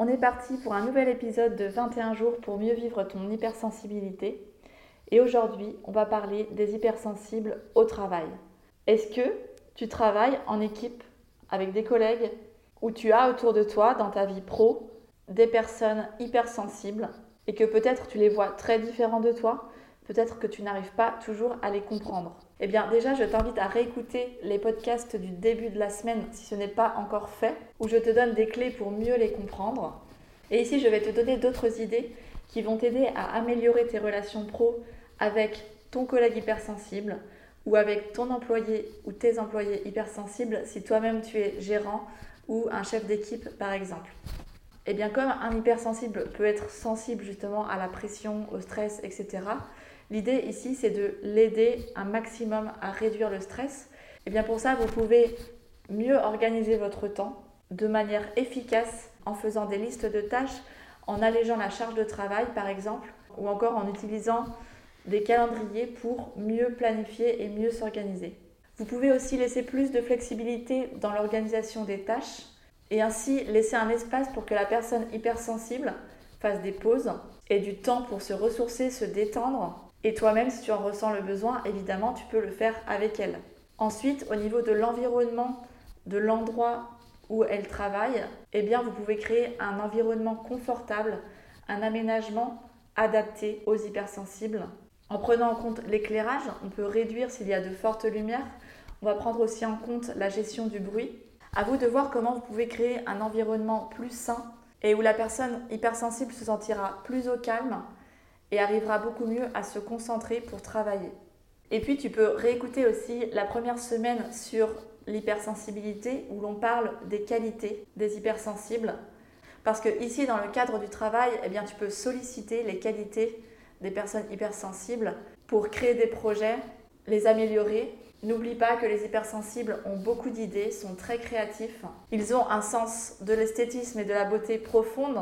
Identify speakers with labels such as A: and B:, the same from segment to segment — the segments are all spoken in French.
A: on est parti pour un nouvel épisode de 21 jours pour mieux vivre ton hypersensibilité. Et aujourd'hui, on va parler des hypersensibles au travail. Est-ce que tu travailles en équipe avec des collègues ou tu as autour de toi dans ta vie pro des personnes hypersensibles et que peut-être tu les vois très différents de toi, peut-être que tu n'arrives pas toujours à les comprendre. Eh bien déjà, je t'invite à réécouter les podcasts du début de la semaine si ce n'est pas encore fait, où je te donne des clés pour mieux les comprendre. Et ici, je vais te donner d'autres idées qui vont t'aider à améliorer tes relations pro avec ton collègue hypersensible ou avec ton employé ou tes employés hypersensibles si toi-même tu es gérant ou un chef d'équipe par exemple. Et eh bien comme un hypersensible peut être sensible justement à la pression, au stress, etc., L'idée ici, c'est de l'aider un maximum à réduire le stress. Et bien pour ça, vous pouvez mieux organiser votre temps de manière efficace en faisant des listes de tâches, en allégeant la charge de travail par exemple, ou encore en utilisant des calendriers pour mieux planifier et mieux s'organiser. Vous pouvez aussi laisser plus de flexibilité dans l'organisation des tâches et ainsi laisser un espace pour que la personne hypersensible fasse des pauses et du temps pour se ressourcer, se détendre et toi-même, si tu en ressens le besoin, évidemment, tu peux le faire avec elle. Ensuite, au niveau de l'environnement, de l'endroit où elle travaille, eh bien, vous pouvez créer un environnement confortable, un aménagement adapté aux hypersensibles. En prenant en compte l'éclairage, on peut réduire s'il y a de fortes lumières. On va prendre aussi en compte la gestion du bruit. À vous de voir comment vous pouvez créer un environnement plus sain et où la personne hypersensible se sentira plus au calme et arrivera beaucoup mieux à se concentrer pour travailler. Et puis tu peux réécouter aussi la première semaine sur l'hypersensibilité où l'on parle des qualités des hypersensibles. Parce que ici, dans le cadre du travail, eh bien, tu peux solliciter les qualités des personnes hypersensibles pour créer des projets, les améliorer. N'oublie pas que les hypersensibles ont beaucoup d'idées, sont très créatifs. Ils ont un sens de l'esthétisme et de la beauté profonde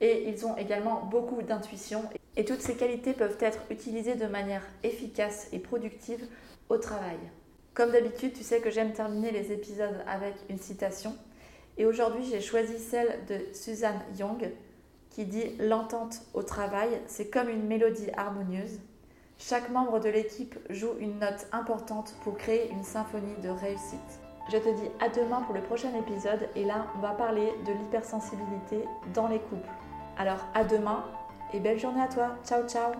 A: et ils ont également beaucoup d'intuition. Et toutes ces qualités peuvent être utilisées de manière efficace et productive au travail. Comme d'habitude, tu sais que j'aime terminer les épisodes avec une citation. Et aujourd'hui, j'ai choisi celle de Suzanne Young qui dit L'entente au travail, c'est comme une mélodie harmonieuse. Chaque membre de l'équipe joue une note importante pour créer une symphonie de réussite. Je te dis à demain pour le prochain épisode et là, on va parler de l'hypersensibilité dans les couples. Alors à demain et belle journée à toi. Ciao ciao